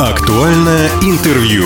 Актуальное интервью.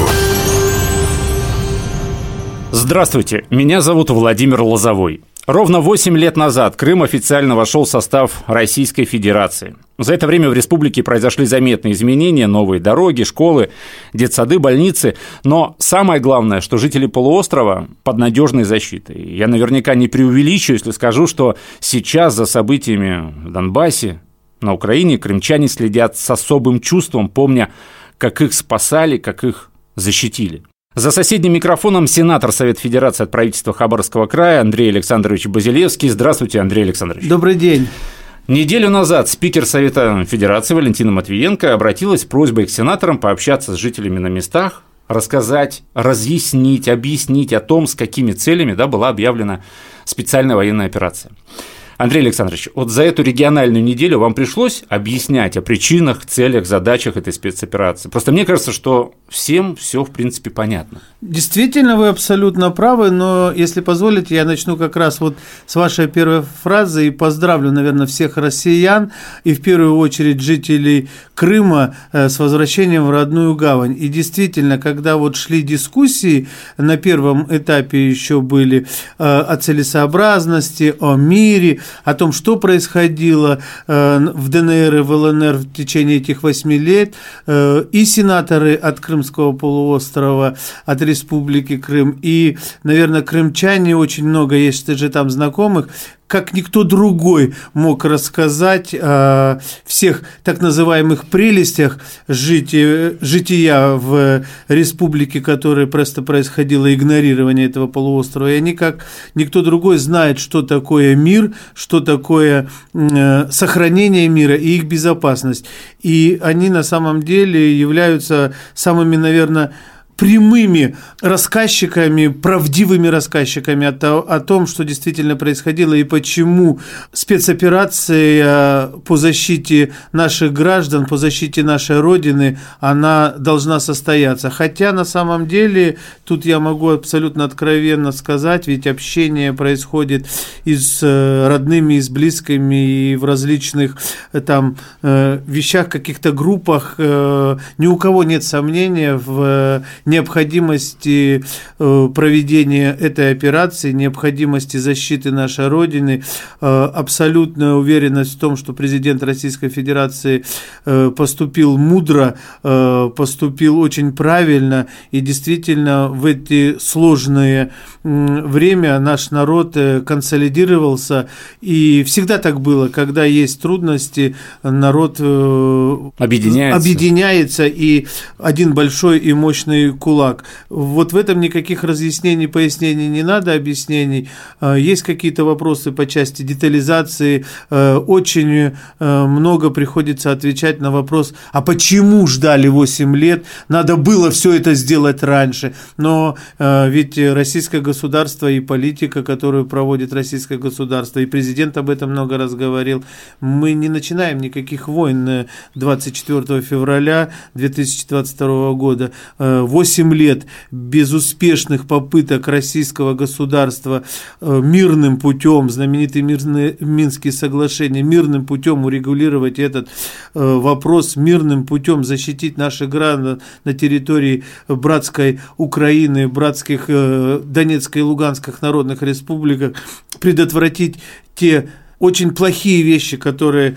Здравствуйте, меня зовут Владимир Лозовой. Ровно 8 лет назад Крым официально вошел в состав Российской Федерации. За это время в республике произошли заметные изменения, новые дороги, школы, детсады, больницы. Но самое главное, что жители полуострова под надежной защитой. Я наверняка не преувеличу, если скажу, что сейчас за событиями в Донбассе, на Украине, крымчане следят с особым чувством, помня, как их спасали, как их защитили. За соседним микрофоном сенатор Совет Федерации от правительства Хабаровского края Андрей Александрович Базилевский. Здравствуйте, Андрей Александрович. Добрый день. Неделю назад спикер Совета Федерации Валентина Матвиенко обратилась с просьбой к сенаторам пообщаться с жителями на местах, рассказать, разъяснить, объяснить о том, с какими целями да, была объявлена специальная военная операция. Андрей Александрович, вот за эту региональную неделю вам пришлось объяснять о причинах, целях, задачах этой спецоперации. Просто мне кажется, что всем все в принципе понятно. Действительно, вы абсолютно правы, но если позволите, я начну как раз вот с вашей первой фразы и поздравлю, наверное, всех россиян и в первую очередь жителей Крыма э, с возвращением в родную гавань. И действительно, когда вот шли дискуссии, на первом этапе еще были э, о целесообразности, о мире, о том, что происходило э, в ДНР и в ЛНР в течение этих восьми лет, и сенаторы от Крымского полуострова, от Республики Крым, и, наверное, крымчане очень много, есть же там знакомых, как никто другой мог рассказать о всех так называемых прелестях жития, жития в республике, которая просто происходило игнорирование этого полуострова. И они, как никто другой, знают, что такое мир, что такое э, сохранение мира и их безопасность. И они на самом деле являются самыми, наверное, прямыми рассказчиками, правдивыми рассказчиками о, о том, что действительно происходило и почему спецоперация по защите наших граждан, по защите нашей Родины, она должна состояться. Хотя на самом деле, тут я могу абсолютно откровенно сказать, ведь общение происходит и с э, родными, и с близкими, и в различных э, там э, вещах, каких-то группах. Ни у кого нет сомнения в необходимости э, проведения этой операции, необходимости защиты нашей Родины, э, абсолютная уверенность в том, что президент Российской Федерации э, поступил мудро, поступил очень правильно, и действительно в эти сложные время наш народ консолидировался, и всегда так было, когда есть трудности, народ объединяется, объединяется. И один большой и мощный кулак. Вот в этом никаких разъяснений, пояснений не надо, объяснений. А, есть какие-то вопросы по части детализации. А, очень а, много приходится отвечать на вопрос, а почему ждали 8 лет? Надо было все это сделать раньше. Но ведь российское государство и политика, которую проводит российское государство, и президент об этом много раз говорил, мы не начинаем никаких войн 24 февраля 2022 года. 8 8 лет безуспешных попыток российского государства э, мирным путем, знаменитые мирные, Минские соглашения, мирным путем урегулировать этот э, вопрос, мирным путем защитить наших граждан на территории братской Украины, братских э, Донецкой и Луганских народных республиках, предотвратить те очень плохие вещи, которые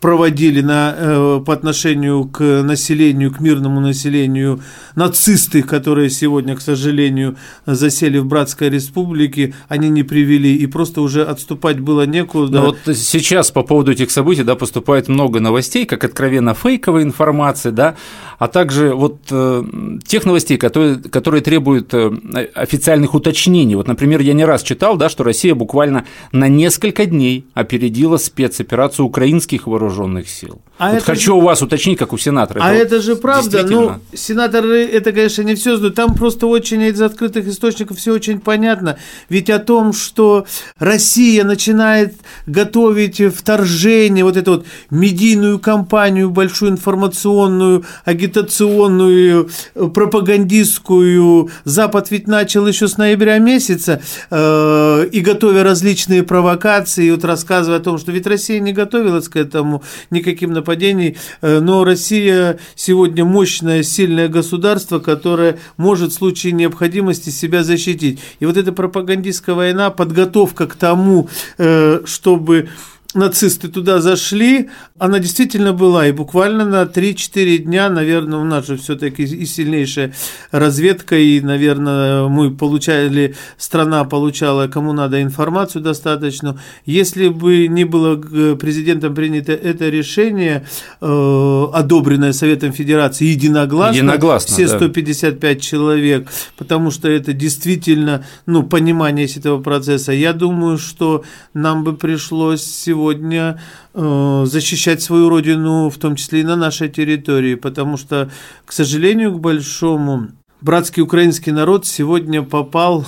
проводили на, э, по отношению к населению, к мирному населению нацисты, которые сегодня, к сожалению, засели в Братской Республике, они не привели, и просто уже отступать было некуда. Но вот сейчас по поводу этих событий да, поступает много новостей, как откровенно фейковая информация, да, а также вот э, тех новостей, которые, которые требуют э, официальных уточнений. Вот, например, я не раз читал, да, что Россия буквально на несколько дней опередила спецоперацию украинских вооружений вооруженных сил. А вот хочу же... у вас уточнить, как у сенатора. А это, это же правда. Ну, сенаторы это, конечно, не все знают. Там просто очень из открытых источников все очень понятно. Ведь о том, что Россия начинает готовить вторжение, вот эту вот медийную кампанию, большую информационную, агитационную, пропагандистскую. Запад ведь начал еще с ноября месяца э, и готовя различные провокации, вот рассказывая о том, что ведь Россия не готовилась к этому, никаким нападений. Э, но Россия сегодня мощное, сильное государство, которое может в случае необходимости себя защитить. И вот эта пропагандистская война, подготовка к тому, э, чтобы нацисты туда зашли, она действительно была, и буквально на 3-4 дня, наверное, у нас же все-таки и сильнейшая разведка, и, наверное, мы получали, страна получала кому надо информацию достаточно. Если бы не было президентом принято это решение, э, одобренное Советом Федерации единогласно, единогласно все 155 да. человек, потому что это действительно, ну, понимание этого процесса, я думаю, что нам бы пришлось сегодня э, защищать свою родину, в том числе и на нашей территории, потому что, к сожалению, к большому, братский украинский народ сегодня попал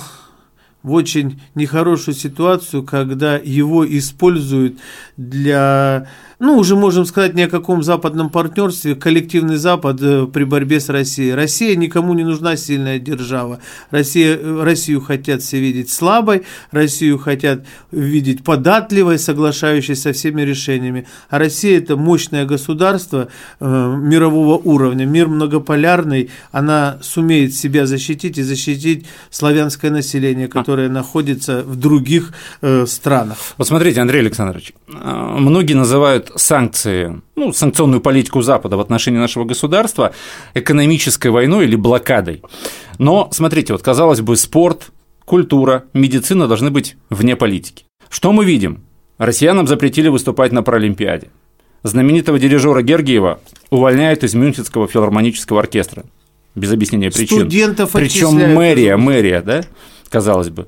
в очень нехорошую ситуацию, когда его используют для ну, уже можем сказать ни о каком западном партнерстве, коллективный Запад э, при борьбе с Россией. Россия никому не нужна сильная держава. Россия, э, Россию хотят все видеть слабой, Россию хотят видеть податливой, соглашающей со всеми решениями. А Россия – это мощное государство э, мирового уровня, мир многополярный, она сумеет себя защитить и защитить славянское население, которое а. находится в других э, странах. Вот смотрите, Андрей Александрович, э, многие называют санкции, ну, санкционную политику Запада в отношении нашего государства экономической войной или блокадой. Но, смотрите, вот казалось бы, спорт, культура, медицина должны быть вне политики. Что мы видим? Россиянам запретили выступать на Паралимпиаде. Знаменитого дирижера Гергиева увольняют из Мюнхенского филармонического оркестра без объяснения причин. Студентов Причем мэрия, мэрия, да, казалось бы.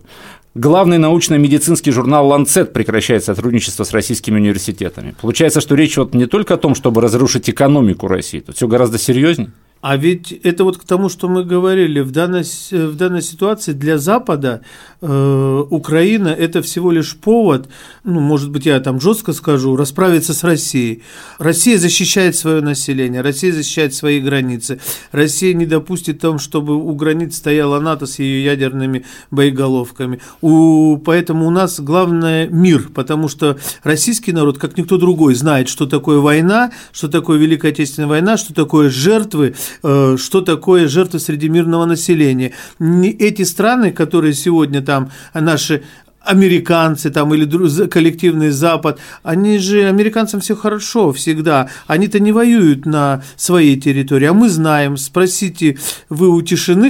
Главный научно-медицинский журнал «Ланцет» прекращает сотрудничество с российскими университетами. Получается, что речь вот не только о том, чтобы разрушить экономику России, тут все гораздо серьезнее. А ведь это вот к тому, что мы говорили, в данной, в данной ситуации для Запада э, Украина – это всего лишь повод, ну, может быть, я там жестко скажу, расправиться с Россией. Россия защищает свое население, Россия защищает свои границы. Россия не допустит том, чтобы у границ стояла НАТО с ее ядерными боеголовками. У, поэтому у нас главное – мир, потому что российский народ, как никто другой, знает, что такое война, что такое Великая Отечественная война, что такое жертвы – Э, что такое жертвы среди мирного населения. Эти страны, которые сегодня там наши американцы там или коллективный Запад, они же, американцам все хорошо всегда, они-то не воюют на своей территории, а мы знаем, спросите вы у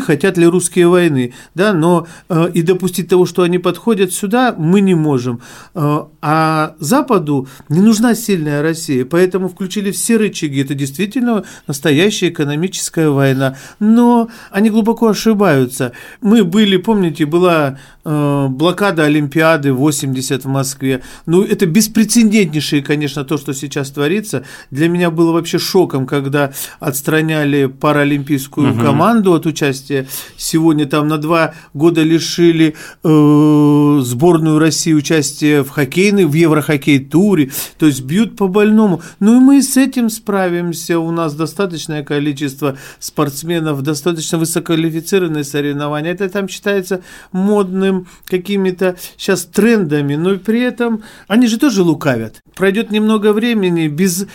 хотят ли русские войны, да, но э, и допустить того, что они подходят сюда, мы не можем. Э, а Западу не нужна сильная Россия, поэтому включили все рычаги, это действительно настоящая экономическая война, но они глубоко ошибаются. Мы были, помните, была э, блокада Олимпиады, Олимпиады 80 в Москве. Ну, это беспрецедентнейшее, конечно, то, что сейчас творится. Для меня было вообще шоком, когда отстраняли паралимпийскую угу. команду от участия. Сегодня там на два года лишили э, сборную России участия в хоккейной, в Еврохоккей-туре. То есть бьют по больному. Ну и мы с этим справимся. У нас достаточное количество спортсменов, достаточно высококвалифицированные соревнования. Это там считается модным какими-то сейчас трендами, но при этом они же тоже лукавят. Пройдет немного времени без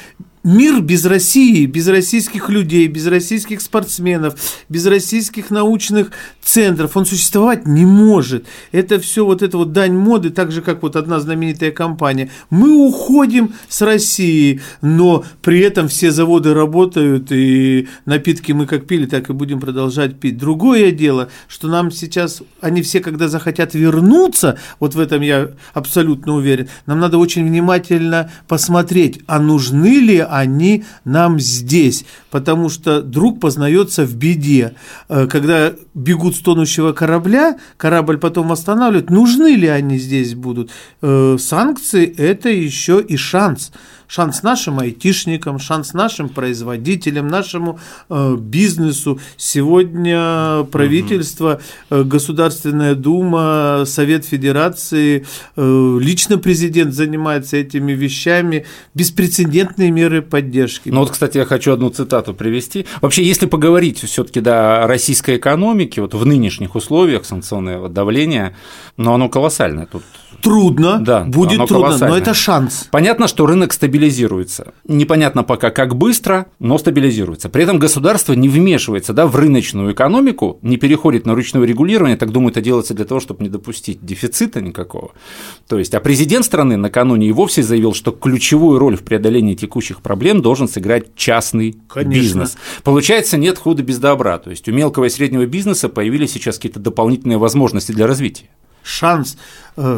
мир без России, без российских людей, без российских спортсменов, без российских научных центров, он существовать не может. Это все вот это вот дань моды, так же, как вот одна знаменитая компания. Мы уходим с России, но при этом все заводы работают, и напитки мы как пили, так и будем продолжать пить. Другое дело, что нам сейчас, они все, когда захотят вернуться, вот в этом я абсолютно уверен, нам надо очень внимательно посмотреть, а нужны ли они нам здесь, потому что друг познается в беде. Э, когда бегут с тонущего корабля, корабль потом восстанавливают, нужны ли они здесь будут? Э, санкции – это еще и шанс – шанс нашим айтишникам, шанс нашим производителям, нашему э, бизнесу. Сегодня правительство, э, Государственная Дума, Совет Федерации, э, лично президент занимается этими вещами, беспрецедентные меры поддержки. Ну вот, кстати, я хочу одну цитату привести. Вообще, если поговорить все-таки да, о российской экономике, вот в нынешних условиях санкционного давления, но ну, оно колоссальное тут трудно, да, будет трудно, но это шанс. Понятно, что рынок стабилизируется стабилизируется. Непонятно пока, как быстро, но стабилизируется. При этом государство не вмешивается да, в рыночную экономику, не переходит на ручное регулирование, так думаю, это делается для того, чтобы не допустить дефицита никакого. То есть, а президент страны накануне и вовсе заявил, что ключевую роль в преодолении текущих проблем должен сыграть частный Конечно. бизнес. Получается, нет худа без добра. То есть у мелкого и среднего бизнеса появились сейчас какие-то дополнительные возможности для развития шанс,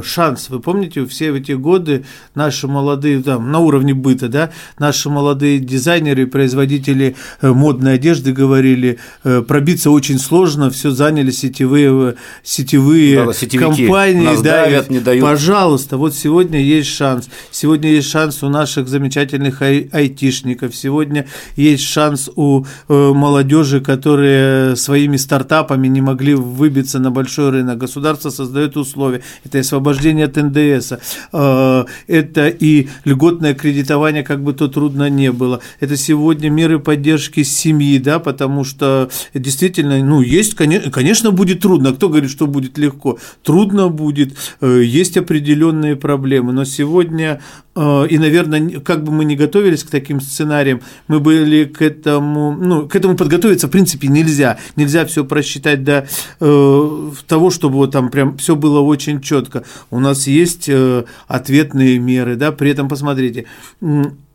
шанс. Вы помните, все эти годы наши молодые, там, на уровне быта, да, наши молодые дизайнеры и производители э, модной одежды говорили, э, пробиться очень сложно, все заняли сетевые, сетевые да, компании. Нас да, давят, не дают. Пожалуйста, вот сегодня есть шанс. Сегодня есть шанс у наших замечательных ай- айтишников, сегодня есть шанс у молодежи, которые своими стартапами не могли выбиться на большой рынок. Государство создает условия, это и освобождение от НДС, э, это и льготное кредитование, как бы то трудно не было. Это сегодня меры поддержки семьи, да, потому что действительно, ну, есть, конечно, будет трудно. Кто говорит, что будет легко? Трудно будет, э, есть определенные проблемы, но сегодня Э, и, наверное, как бы мы ни готовились к таким сценариям, мы были к этому, ну, к этому подготовиться, в принципе, нельзя. Нельзя все просчитать до э, того, чтобы вот там прям все было очень четко. У нас есть э, ответные меры, да, при этом посмотрите,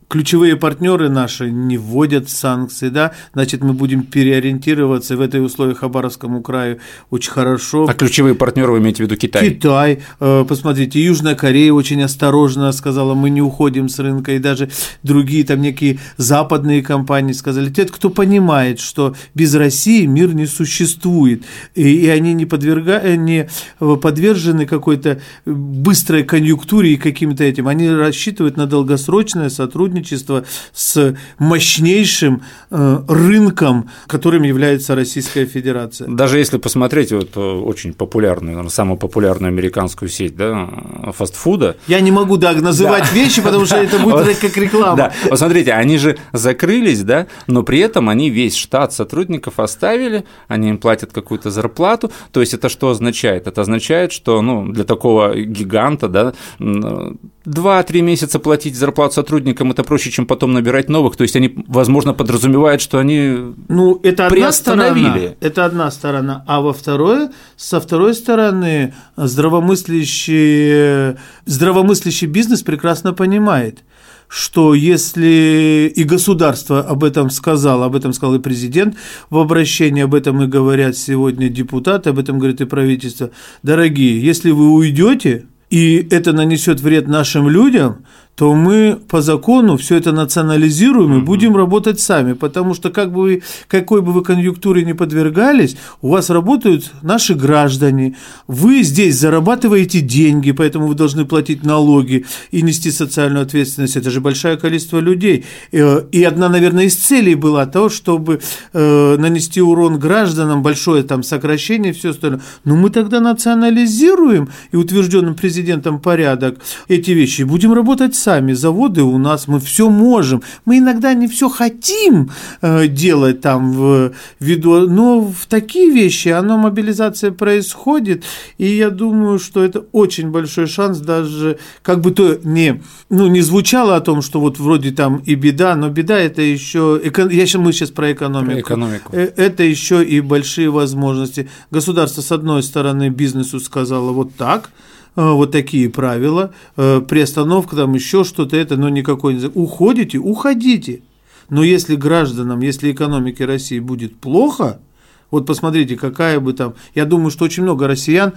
ключевые партнеры наши не вводят санкции, да, значит, мы будем переориентироваться в этой условии Хабаровскому краю. Очень хорошо. А ключевые партнеры вы имеете в виду Китай? Китай, э, посмотрите, Южная Корея очень осторожно сказала, мы не уходим с рынка, и даже другие там некие западные компании сказали, те, кто понимает, что без России мир не существует, и, и они не, подверга... Э, не подвержены какой-то быстрой конъюнктуре и каким-то этим, они рассчитывают на долгосрочное сотрудничество сотрудничество с мощнейшим э, рынком, которым является Российская Федерация. Даже если посмотреть вот э, очень популярную, наверное, самую популярную американскую сеть да, фастфуда. Я не могу да, называть да. вещи, потому что это будет как реклама. Да. Вот смотрите, они же закрылись, да, но при этом они весь штат сотрудников оставили, они им платят какую-то зарплату. То есть это что означает? Это означает, что ну, для такого гиганта да, 2-3 месяца платить зарплату сотрудникам это проще, чем потом набирать новых. То есть они, возможно, подразумевают, что они ну, это одна сторона, это одна сторона. А во второе, со второй стороны, здравомыслящий, здравомыслящий бизнес прекрасно понимает, что если и государство об этом сказало, об этом сказал и президент в обращении, об этом и говорят сегодня депутаты, об этом говорит и правительство, дорогие, если вы уйдете, и это нанесет вред нашим людям, то мы по закону все это национализируем и будем работать сами, потому что как бы вы, какой бы вы конъюнктуре не подвергались, у вас работают наши граждане, вы здесь зарабатываете деньги, поэтому вы должны платить налоги и нести социальную ответственность, это же большое количество людей. Э, и одна, наверное, из целей была то, чтобы э, нанести урон гражданам, большое там сокращение, все остальное. Но мы тогда национализируем и утвержденным президентом порядок эти вещи, будем работать сами, заводы у нас, мы все можем. Мы иногда не все хотим э, делать там в виду, но в такие вещи, оно мобилизация происходит, и я думаю, что это очень большой шанс даже, как бы то не, ну, не звучало о том, что вот вроде там и беда, но беда это еще, я мы сейчас про экономику. Про экономику. Э, это еще и большие возможности. Государство, с одной стороны, бизнесу сказало вот так, вот такие правила, э, приостановка, там еще что-то, это, но никакой не... Уходите, уходите. Но если гражданам, если экономике России будет плохо, вот посмотрите, какая бы там... Я думаю, что очень много россиян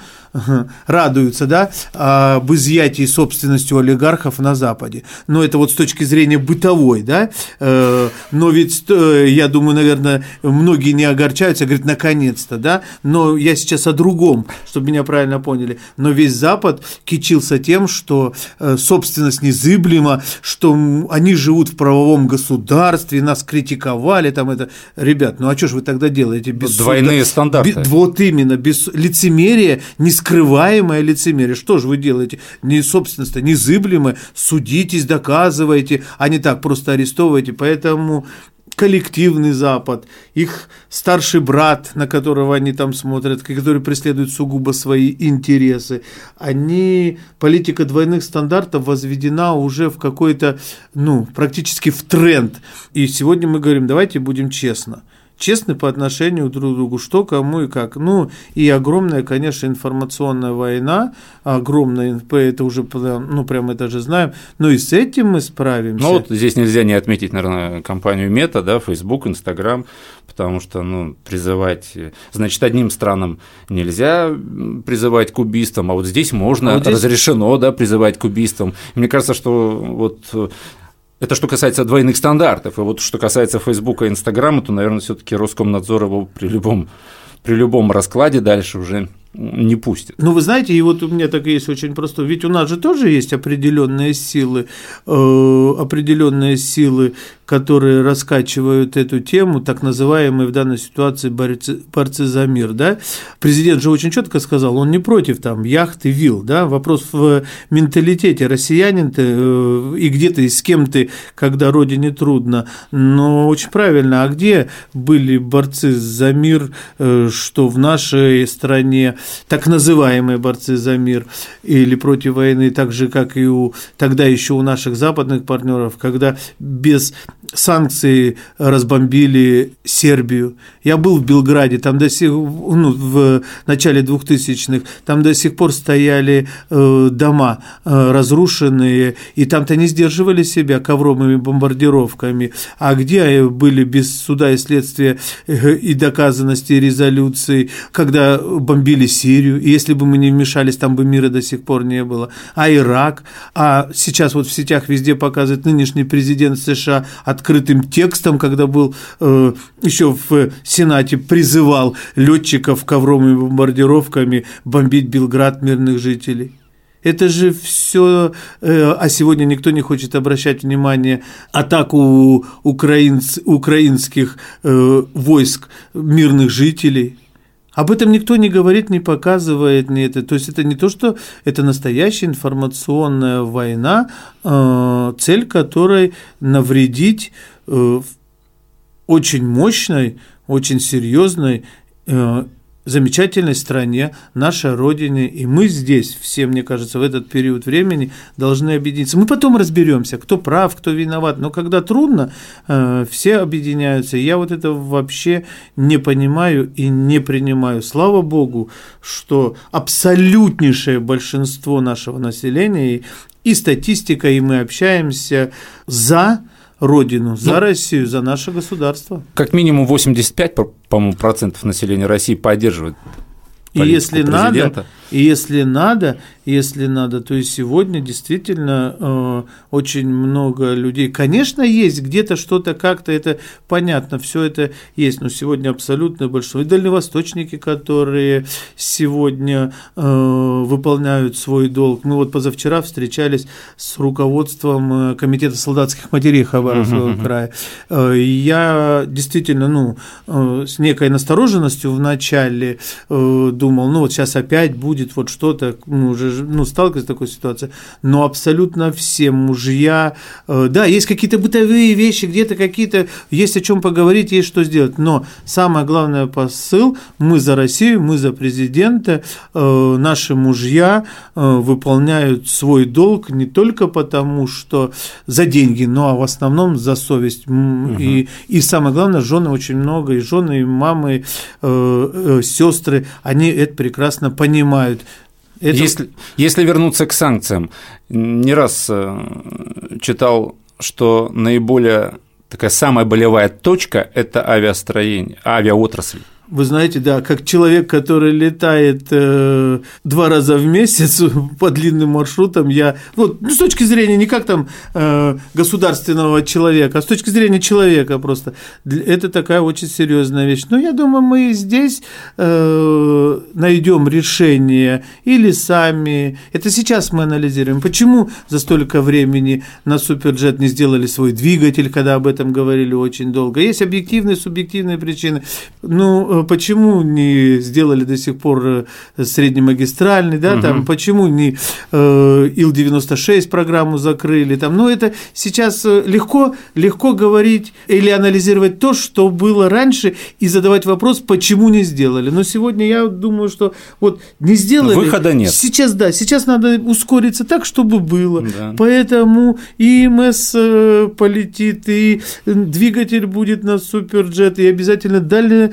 радуются, да, об изъятии собственности у олигархов на Западе. Но это вот с точки зрения бытовой, да. Э, но ведь, э, я думаю, наверное, многие не огорчаются, говорят, наконец-то, да. Но я сейчас о другом, чтобы меня правильно поняли. Но весь Запад кичился тем, что э, собственность незыблема, что они живут в правовом государстве, нас критиковали, там это... Ребят, ну а что же вы тогда делаете без Двойные стандарты. Вот именно, без лицемерия, нескрываемое лицемерие. Что же вы делаете? Не собственность, незыблемое, судитесь, доказывайте, а не так просто арестовываете. Поэтому коллективный Запад, их старший брат, на которого они там смотрят, который преследует сугубо свои интересы, они, политика двойных стандартов возведена уже в какой-то, ну, практически в тренд. И сегодня мы говорим, давайте будем честно – честны по отношению друг к другу, что кому и как. Ну, и огромная, конечно, информационная война, огромная, это уже, ну, прям это же знаем, но и с этим мы справимся. Ну, вот здесь нельзя не отметить, наверное, компанию Мета, да, Facebook, Instagram, потому что, ну, призывать, значит, одним странам нельзя призывать к убийствам, а вот здесь можно, а вот здесь... разрешено, да, призывать к убийствам. Мне кажется, что вот это что касается двойных стандартов. И вот что касается Фейсбука и Инстаграма, то, наверное, все-таки Роскомнадзор его при любом, при любом раскладе дальше уже не пустит. Ну, вы знаете, и вот у меня так есть очень просто, ведь у нас же тоже есть определенные силы, э, определенные силы, которые раскачивают эту тему, так называемые в данной ситуации борцы, борцы за мир, да. Президент же очень четко сказал, он не против там яхт и вил, да, вопрос в менталитете, россиянин ты э, и где ты, и с кем ты, когда родине трудно, но очень правильно, а где были борцы за мир, э, что в нашей стране так называемые борцы за мир или против войны, так же, как и у тогда еще у наших западных партнеров, когда без санкций разбомбили Сербию. Я был в Белграде, там до сих ну, в начале 2000-х, там до сих пор стояли э, дома э, разрушенные, и там-то не сдерживали себя ковровыми бомбардировками. А где были без суда и следствия э, и доказанности резолюций, когда бомбили Сирию, и если бы мы не вмешались, там бы мира до сих пор не было. А Ирак, а сейчас вот в сетях везде показывает нынешний президент США открытым текстом, когда был э, еще в Сенате, призывал летчиков ковровыми бомбардировками бомбить Белград мирных жителей. Это же все, э, а сегодня никто не хочет обращать внимание атаку украинц, украинских э, войск мирных жителей. Об этом никто не говорит, не показывает, не это. То есть это не то, что это настоящая информационная война, э, цель которой навредить э, очень мощной, очень серьезной э, замечательной стране, нашей родине, и мы здесь все, мне кажется, в этот период времени должны объединиться. Мы потом разберемся, кто прав, кто виноват, но когда трудно, э, все объединяются. Я вот это вообще не понимаю и не принимаю. Слава Богу, что абсолютнейшее большинство нашего населения и статистика, и мы общаемся за родину, за ну, Россию, за наше государство. Как минимум 85, по-моему, процентов населения России поддерживает и если надо, и если надо, если надо, то и сегодня действительно э, очень много людей. Конечно, есть где-то что-то как-то это понятно, все это есть, но сегодня абсолютно большинство. И дальневосточники, которые сегодня э, выполняют свой долг. Мы вот позавчера встречались с руководством э, комитета солдатских матерей Хабаровского uh-huh. края. Э, я действительно, ну, э, с некой настороженностью в начале э, думал, ну вот сейчас опять будет вот что-то, ну, уже ну, сталкиваюсь с такой ситуацией, но абсолютно все мужья, э, да, есть какие-то бытовые вещи, где-то какие-то, есть о чем поговорить, есть что сделать, но самое главное посыл, мы за Россию, мы за президента, э, наши мужья э, выполняют свой долг не только потому, что за деньги, но в основном за совесть. Угу. И, и самое главное, жены очень много, и жены, и мамы, э, э, сестры, они это прекрасно понимают. Это... Если, если вернуться к санкциям, не раз э, читал, что наиболее такая самая болевая точка – это авиастроение, авиаотрасль. Вы знаете, да, как человек, который летает э, два раза в месяц по длинным маршрутам, я, вот, ну, с точки зрения не как там э, государственного человека, а с точки зрения человека просто, это такая очень серьезная вещь. Но я думаю, мы здесь э, найдем решение или сами. Это сейчас мы анализируем, почему за столько времени на Суперджет не сделали свой двигатель, когда об этом говорили очень долго. Есть объективные, субъективные причины. Ну, э, почему не сделали до сих пор э, среднемагистральный, да, угу. там, почему не э, Ил-96 программу закрыли, там, ну, это сейчас легко, легко говорить или анализировать то, что было раньше, и задавать вопрос, почему не сделали. Но сегодня я думаю, что вот не сделали. Выхода нет. Сейчас, да, сейчас надо ускориться так, чтобы было. Да. Поэтому и МС полетит, и двигатель будет на суперджет, и обязательно дальний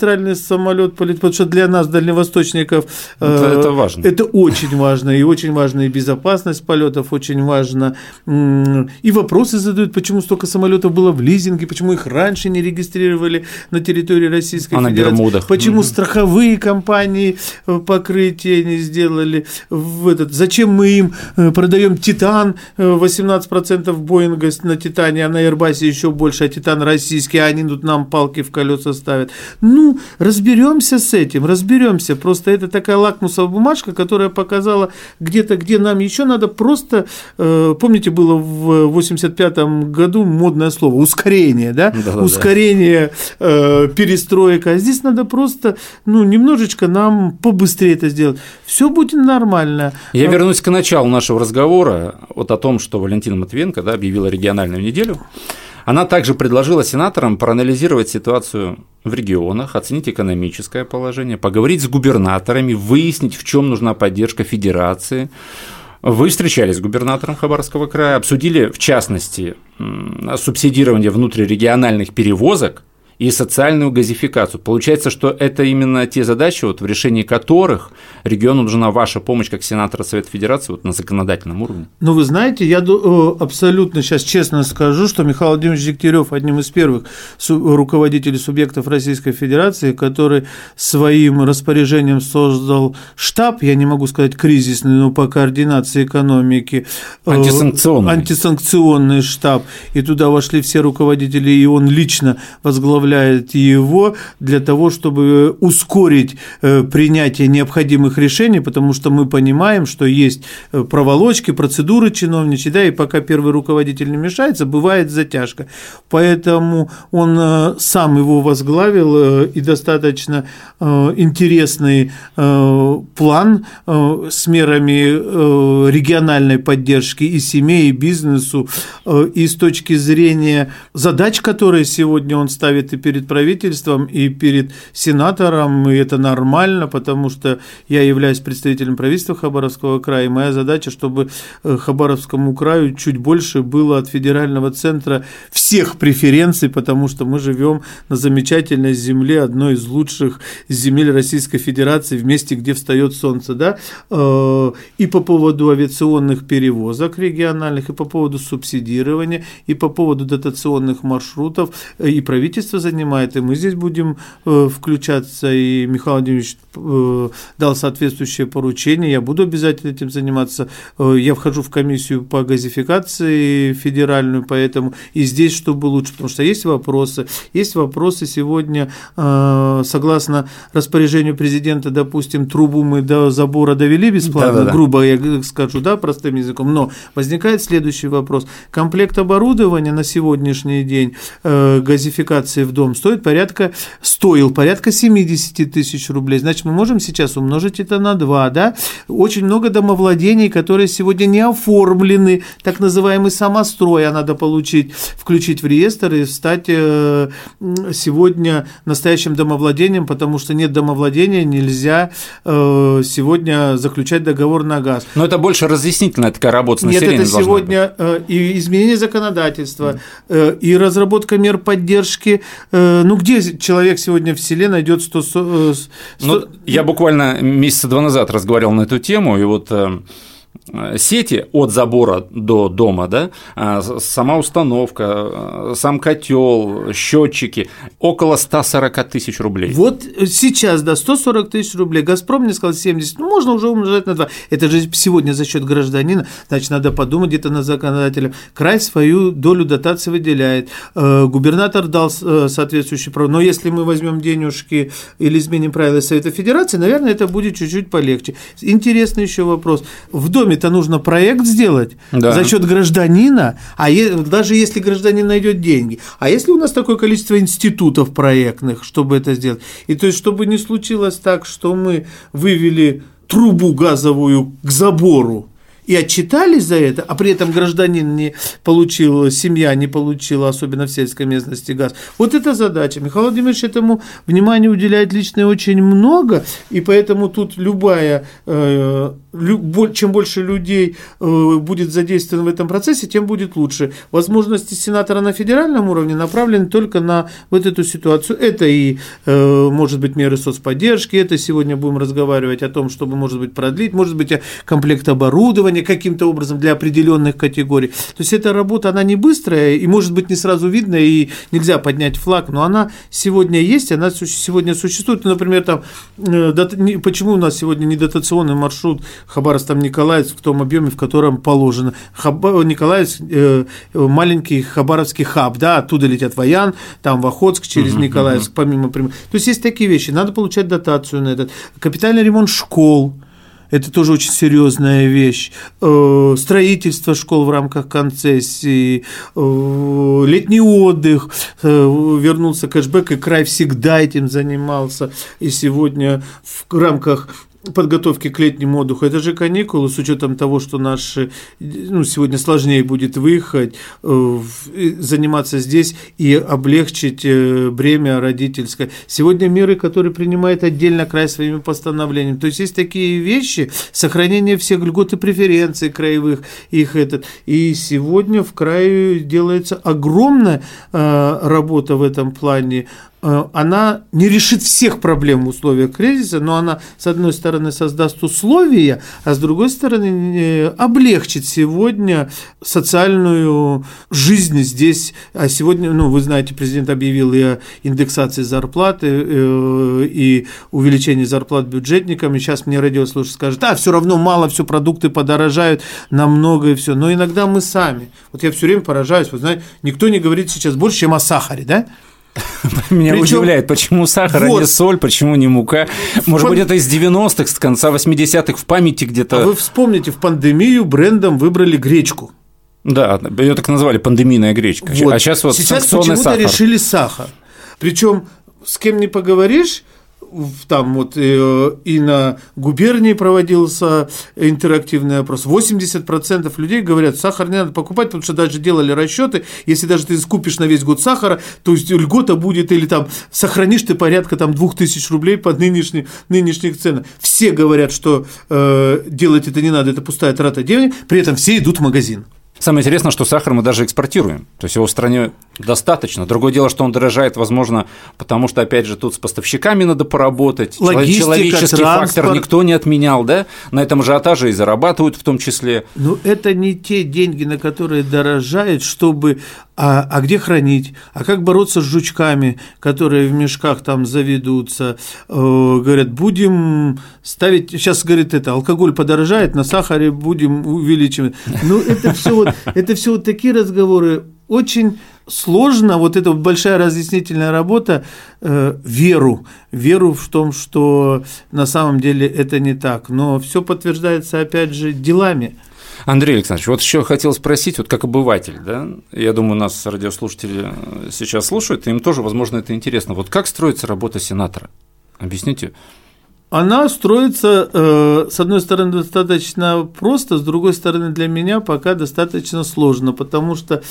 магистральный самолет полетит, потому что для нас, дальневосточников, это, э, это важно. Это очень важно, и очень важна и безопасность полетов, очень важно. И вопросы задают, почему столько самолетов было в лизинге, почему их раньше не регистрировали на территории Российской а Федерации. на Бермудах. Почему угу. страховые компании э, покрытие не сделали в этот. Зачем мы им э, продаем Титан 18% Боинга на Титане, а на Airbus еще больше, а Титан российский, а они тут нам палки в колеса ставят. Ну, разберемся с этим, разберемся. Просто это такая лакмусовая бумажка, которая показала где-то, где нам еще надо просто, э, помните, было в 85 году модное слово ускорение, да, да ускорение, э, перестройка. А здесь надо просто, ну, немножечко нам побыстрее это сделать. Все будет нормально. Я вернусь к началу нашего разговора вот о том, что Валентина Матвенко да, объявила региональную неделю. Она также предложила сенаторам проанализировать ситуацию в регионах, оценить экономическое положение, поговорить с губернаторами, выяснить, в чем нужна поддержка федерации. Вы встречались с губернатором Хабаровского края, обсудили, в частности, субсидирование внутрирегиональных перевозок и социальную газификацию. Получается, что это именно те задачи, вот, в решении которых региону нужна ваша помощь как сенатора Совета Федерации вот, на законодательном уровне. Ну, вы знаете, я э, абсолютно сейчас честно скажу, что Михаил Владимирович Дегтярев одним из первых руководителей субъектов Российской Федерации, который своим распоряжением создал штаб, я не могу сказать кризисный, но по координации экономики. Э, антисанкционный. Антисанкционный штаб. И туда вошли все руководители, и он лично возглавлял возглавляет его для того, чтобы ускорить э, принятие необходимых решений, потому что мы понимаем, что есть э, проволочки, процедуры чиновничьи, да, и пока первый руководитель не мешается, бывает затяжка. Поэтому он э, сам его возглавил и достаточно интересный план с мерами региональной поддержки и семей, и бизнесу, и с точки зрения задач, которые сегодня он ставит и перед правительством, и перед сенатором, и это нормально, потому что я являюсь представителем правительства Хабаровского края, и моя задача, чтобы э, Хабаровскому краю чуть больше было от федерального центра всех преференций, потому что мы живем на замечательной земле, одной из лучших земель Российской Федерации, в месте, где встает солнце, да, э, и по поводу авиационных перевозок региональных, и по поводу субсидирования, и по поводу дотационных маршрутов, э, и правительство занимает, и мы здесь будем э, включаться, и Михаил Владимирович э, дал соответствующее поручение, я буду обязательно этим заниматься. Э, я вхожу в комиссию по газификации федеральную, поэтому и здесь чтобы лучше, потому что есть вопросы, есть вопросы сегодня, согласно распоряжению президента, допустим, трубу мы до забора довели бесплатно, да, да, да. грубо я скажу, да, простым языком, но возникает следующий вопрос. Комплект оборудования на сегодняшний день газификации в дом стоит порядка, стоил порядка 70 тысяч рублей. Значит, мы можем сейчас умножить это на 2, да? Очень много домовладений, которые сегодня не оформлены, так называемый самострой, а надо получить, включить в реестр и стать э, сегодня настоящим домовладением, потому что нет домовладения, нельзя э, сегодня заключать договор на газ. Но это больше разъяснительная такая работа с населением Нет, это сегодня э, и изменение законодательства, и разработка мер поддержки ну где человек сегодня в селе найдет 100... 100... Ну, я буквально месяца два назад разговаривал на эту тему, и вот э, Э, сети от забора до дома, да, а, сама установка, э, сам котел, счетчики, около 140 тысяч рублей. Вот сейчас, да, 140 тысяч рублей. Газпром мне сказал 70, ну, можно уже умножать на 2. Это же сегодня за счет гражданина, значит, надо подумать где-то на законодателя. Край свою долю дотации выделяет, э, губернатор дал соответствующий право, но если мы возьмем денежки или изменим правила Совета Федерации, наверное, это будет чуть-чуть полегче. Интересный еще вопрос. В детдоме-то нужно проект сделать Да. за счет гражданина, а е- даже если гражданин найдет деньги. А если у нас такое количество институтов проектных, чтобы это сделать? И то есть, чтобы не случилось так, что мы вывели трубу газовую к забору, и отчитались за это, а при этом гражданин не получил, семья не получила, особенно в сельской местности, газ. Вот это задача. Михаил Владимирович этому внимания уделяет лично очень много, и поэтому тут любая, э, чем больше людей э, будет задействовано в этом процессе, тем будет лучше. Возможности сенатора на федеральном уровне направлены только на вот эту ситуацию. Это и, э, может быть, меры соцподдержки, это сегодня будем разговаривать о том, чтобы, может быть, продлить, может быть, комплект оборудования каким-то образом для определенных категорий. То есть эта работа, она не быстрая и, может быть, не сразу видно, и нельзя поднять флаг, но она сегодня есть, она сегодня существует. Ну, Например, там, э, почему у нас сегодня не дотационный маршрут Хабаровск там Николаевск в том объеме, в котором положено. Хаба- Николаевск э, маленький хабаровский хаб, да, оттуда летят в Аян, там в Охотск через Николаевск, помимо прям- То есть есть такие вещи, надо получать дотацию на этот. Капитальный ремонт школ, это тоже очень серьезная вещь. Э, Строительство школ в рамках концессии, э, летний отдых, э, вернулся кэшбэк, и край всегда этим занимался. И сегодня в рамках подготовки к летнему отдыху. Это же каникулы, с учетом того, что наши, ну, сегодня сложнее будет выехать, э, заниматься здесь и облегчить э, бремя родительское. Сегодня меры, которые принимает отдельно край своими постановлениями. То есть есть такие вещи, сохранение всех льгот и преференций краевых, их этот. И сегодня в крае делается огромная э, работа в этом плане она не решит всех проблем в условиях кризиса, но она, с одной стороны, создаст условия, а с другой стороны, э, облегчит сегодня социальную жизнь здесь. А сегодня, ну, вы знаете, президент объявил и о индексации зарплаты, э, и увеличении зарплат бюджетникам, и сейчас мне радиослушатель скажет, а, все равно мало, все продукты подорожают намного и все. Но иногда мы сами, вот я все время поражаюсь, вы знаете, никто не говорит сейчас больше, чем о сахаре, да? Меня Причём- удивляет, почему сахар, а Вот. не соль, почему не мука. Может пан- быть, это из 90-х, с конца 80-х в памяти А где-то. вы вспомните, в пандемию брендом выбрали гречку. Да, ее так назвали пандемийная гречка. Вот. А сейчас вот Сейчас почему-то сахар. решили сахар. Причем с кем не поговоришь, там вот э, и на губернии проводился интерактивный опрос. 80% людей говорят, сахар не надо покупать, потому что даже делали расчеты, если даже ты скупишь на весь год сахара, то есть льгота будет или там сохранишь ты порядка там 2000 рублей по нынешним, нынешних ценах. Все говорят, что э, делать это не надо, это пустая трата денег, при этом все идут в магазин. Самое интересное, что сахар мы даже экспортируем. То есть его в стране достаточно. Другое дело, что он дорожает, возможно, потому что, опять же, тут с поставщиками надо поработать. Логистика, Человеческий фактор транспорт. никто не отменял, да? На этом ажиотаже и зарабатывают в том числе. Но это не те деньги, на которые дорожает, чтобы... А, а где хранить? А как бороться с жучками, которые в мешках там заведутся? Э, говорят, будем ставить... Сейчас, говорит, это, алкоголь подорожает, на сахаре будем увеличивать. Ну, это все вот, это все вот такие разговоры. Очень сложно, вот эта большая разъяснительная работа, э, веру, веру в том, что на самом деле это не так. Но все подтверждается, опять же, делами. Андрей Александрович, вот еще хотел спросить, вот как обыватель, да, я думаю, нас радиослушатели сейчас слушают, им тоже, возможно, это интересно. Вот как строится работа сенатора? Объясните. Она строится, э, с одной стороны, достаточно просто, с другой стороны, для меня пока достаточно сложно, потому что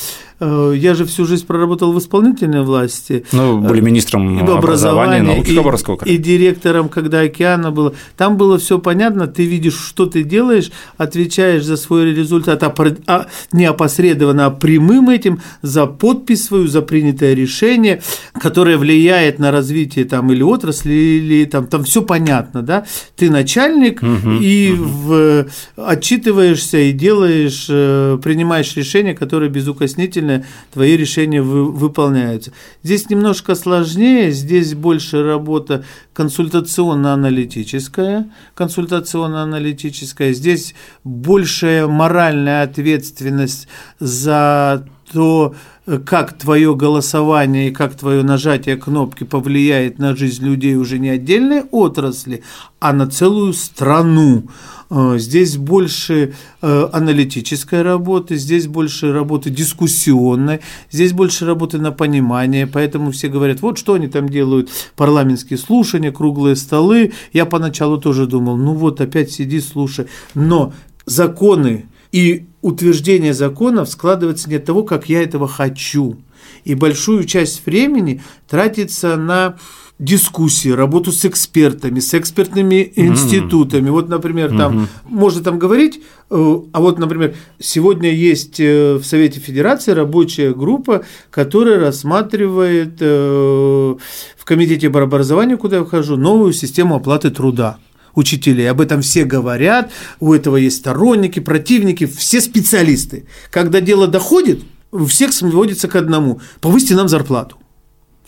э, я же всю жизнь проработал в исполнительной власти. Ну, были министром и образования, образования, и, Хабаровского края. и директором, когда океана было. Там было все понятно, ты видишь, что ты делаешь, отвечаешь за свой результат, опро- а, не опосредованно, а прямым этим, за подпись свою, за принятое решение, которое влияет на развитие там или отрасли, или там, там все понятно, да? Ты начальник и в- отчитываешься и делаешь, э, принимаешь решения, которые безукоснительно твои решения вы- выполняются. Здесь немножко сложнее, здесь больше работа консультационно-аналитическая, консультационно-аналитическая, здесь большая моральная ответственность за то как твое голосование и как твое нажатие кнопки повлияет на жизнь людей уже не отдельной отрасли, а на целую страну. Э, здесь больше э, аналитической работы, здесь больше работы дискуссионной, здесь больше работы на понимание, поэтому все говорят, вот что они там делают, парламентские слушания, круглые столы. Я поначалу тоже думал, ну вот опять сиди, слушай. Но законы и утверждение законов складывается не от того, как я этого хочу. И большую часть времени тратится на дискуссии, работу с экспертами, с экспертными институтами. Вот, например, там можно там говорить, э, а вот, например, сегодня есть э, в Совете Федерации рабочая группа, которая рассматривает э, в Комитете по образованию, куда я вхожу, новую систему оплаты труда учителей. Об этом все говорят, у этого есть сторонники, противники, все специалисты. Когда дело доходит, у всех сводится к одному – повысьте нам зарплату.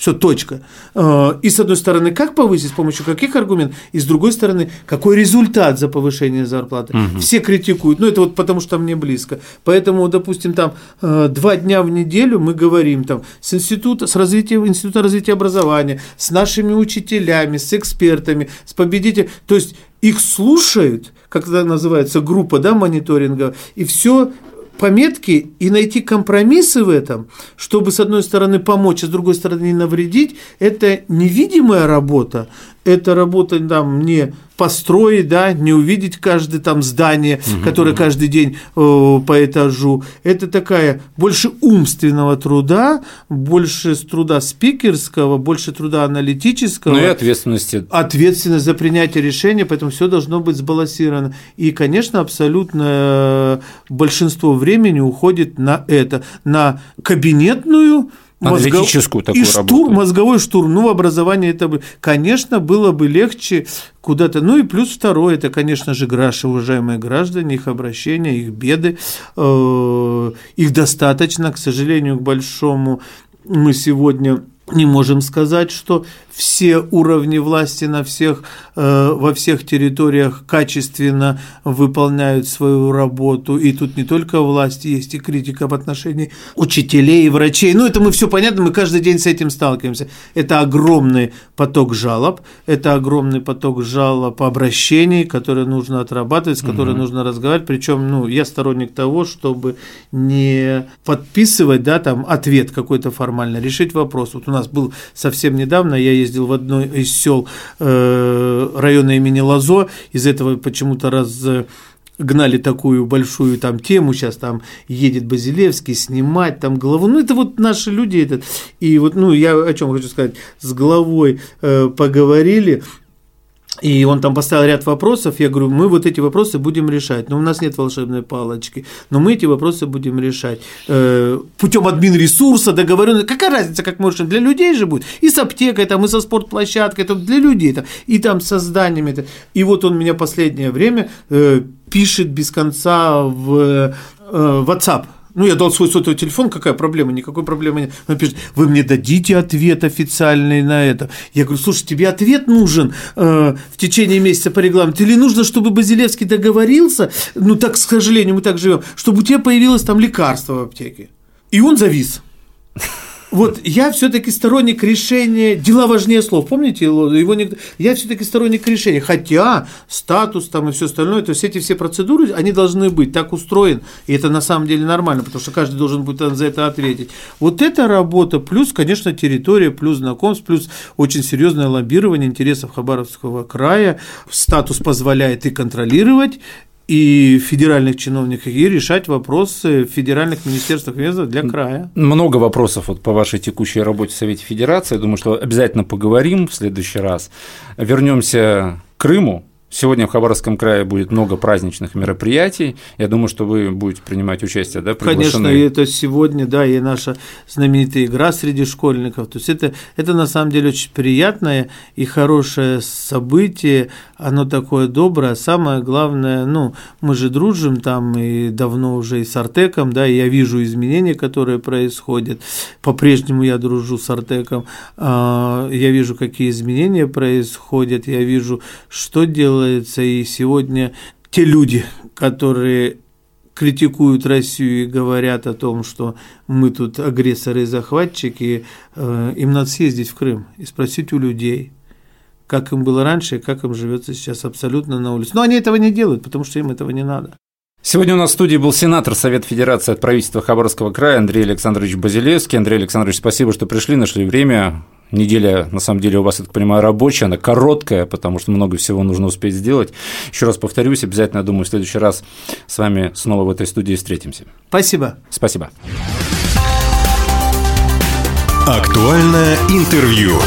Все, точка. Э, и с одной стороны, как повысить, с помощью каких аргументов, и с другой стороны, какой результат за повышение зарплаты. Угу. Все критикуют, ну это вот потому что мне близко. Поэтому, допустим, там э, два дня в неделю мы говорим там с института, с развития, института развития образования, с нашими учителями, с экспертами, с победителями. То есть их слушают, как это называется, группа да, мониторинга, и все пометки и найти компромиссы в этом, чтобы, с одной стороны, помочь, а с другой стороны, не навредить, это невидимая работа, это работа там не построить, да, не увидеть каждое там здание, угу, которое каждый день э, по этажу. Это такая больше умственного труда, больше труда спикерского, больше труда аналитического. Ну и ответственности. Ответственность за принятие решения, поэтому все должно быть сбалансировано. И, конечно, абсолютно большинство времени уходит на это, на кабинетную аналитическую такую и штурм, работу. мозговой штурм. Ну, в образовании это бы, конечно, было бы легче куда-то. Ну и плюс второе, это, конечно же, граждане, уважаемые граждане, их обращения, их беды, э, их достаточно, к сожалению, к большому. Мы сегодня не можем сказать, что все уровни власти на всех, э, во всех территориях качественно выполняют свою работу. И тут не только власть, есть и критика в отношении учителей и врачей. Ну, это мы все понятно, мы каждый день с этим сталкиваемся. Это огромный поток жалоб, это огромный поток жалоб обращений, которые нужно отрабатывать, с которыми угу. нужно разговаривать. Причем, ну, я сторонник того, чтобы не подписывать, да, там, ответ какой-то формально, решить вопрос. Вот у нас был совсем недавно, я ездил в одно из сел э, района имени Лазо, из этого почему-то раз гнали такую большую там тему, сейчас там едет Базилевский снимать там главу, ну это вот наши люди, этот, и вот, ну я о чем хочу сказать, с главой э, поговорили, и он там поставил ряд вопросов, я говорю, мы вот эти вопросы будем решать, но у нас нет волшебной палочки, но мы эти вопросы будем решать э, путем админ ресурса, договоренности, какая разница, как решим, для людей же будет, и с аптекой, там, и со спортплощадкой, это для людей, там, и там со зданиями, это. и вот он меня последнее время э, пишет без конца в э, WhatsApp, ну, я дал свой сотовый телефон, какая проблема? Никакой проблемы нет. Он пишет, вы мне дадите ответ официальный на это. Я говорю, слушай, тебе ответ нужен э, в течение месяца по регламенту? Или нужно, чтобы Базилевский договорился, ну, так, к сожалению, мы так живем, чтобы у тебя появилось там лекарство в аптеке? И он завис. Вот я все-таки сторонник решения, дела важнее слов, помните его не, я все-таки сторонник решения, хотя статус там и все остальное, то есть эти все процедуры, они должны быть так устроены, и это на самом деле нормально, потому что каждый должен будет за это ответить. Вот эта работа, плюс, конечно, территория, плюс знакомств, плюс очень серьезное лоббирование интересов Хабаровского края, статус позволяет и контролировать, и федеральных чиновников, и решать вопросы в федеральных министерствах ведомств для края. Много вопросов вот по вашей текущей работе в Совете Федерации. Я думаю, что обязательно поговорим в следующий раз. Вернемся к Крыму. Сегодня в Хабаровском крае будет много праздничных мероприятий. Я думаю, что вы будете принимать участие, да, приглашены? Конечно, это сегодня, да, и наша знаменитая игра среди школьников. То есть это, это на самом деле очень приятное и хорошее событие, оно такое доброе. Самое главное, ну, мы же дружим там и давно уже и с Артеком, да, и я вижу изменения, которые происходят. По-прежнему я дружу с Артеком, а, я вижу, какие изменения происходят, я вижу, что делать делается, и сегодня те люди, которые критикуют Россию и говорят о том, что мы тут агрессоры и захватчики, э, им надо съездить в Крым и спросить у людей, как им было раньше и как им живется сейчас абсолютно на улице. Но они этого не делают, потому что им этого не надо. Сегодня у нас в студии был сенатор Совета Федерации от правительства Хабаровского края Андрей Александрович Базилевский. Андрей Александрович, спасибо, что пришли, нашли время. Неделя, на самом деле, у вас, я так понимаю, рабочая, она короткая, потому что много всего нужно успеть сделать. Еще раз повторюсь, обязательно, я думаю, в следующий раз с вами снова в этой студии встретимся. Спасибо. Спасибо. Актуальное интервью.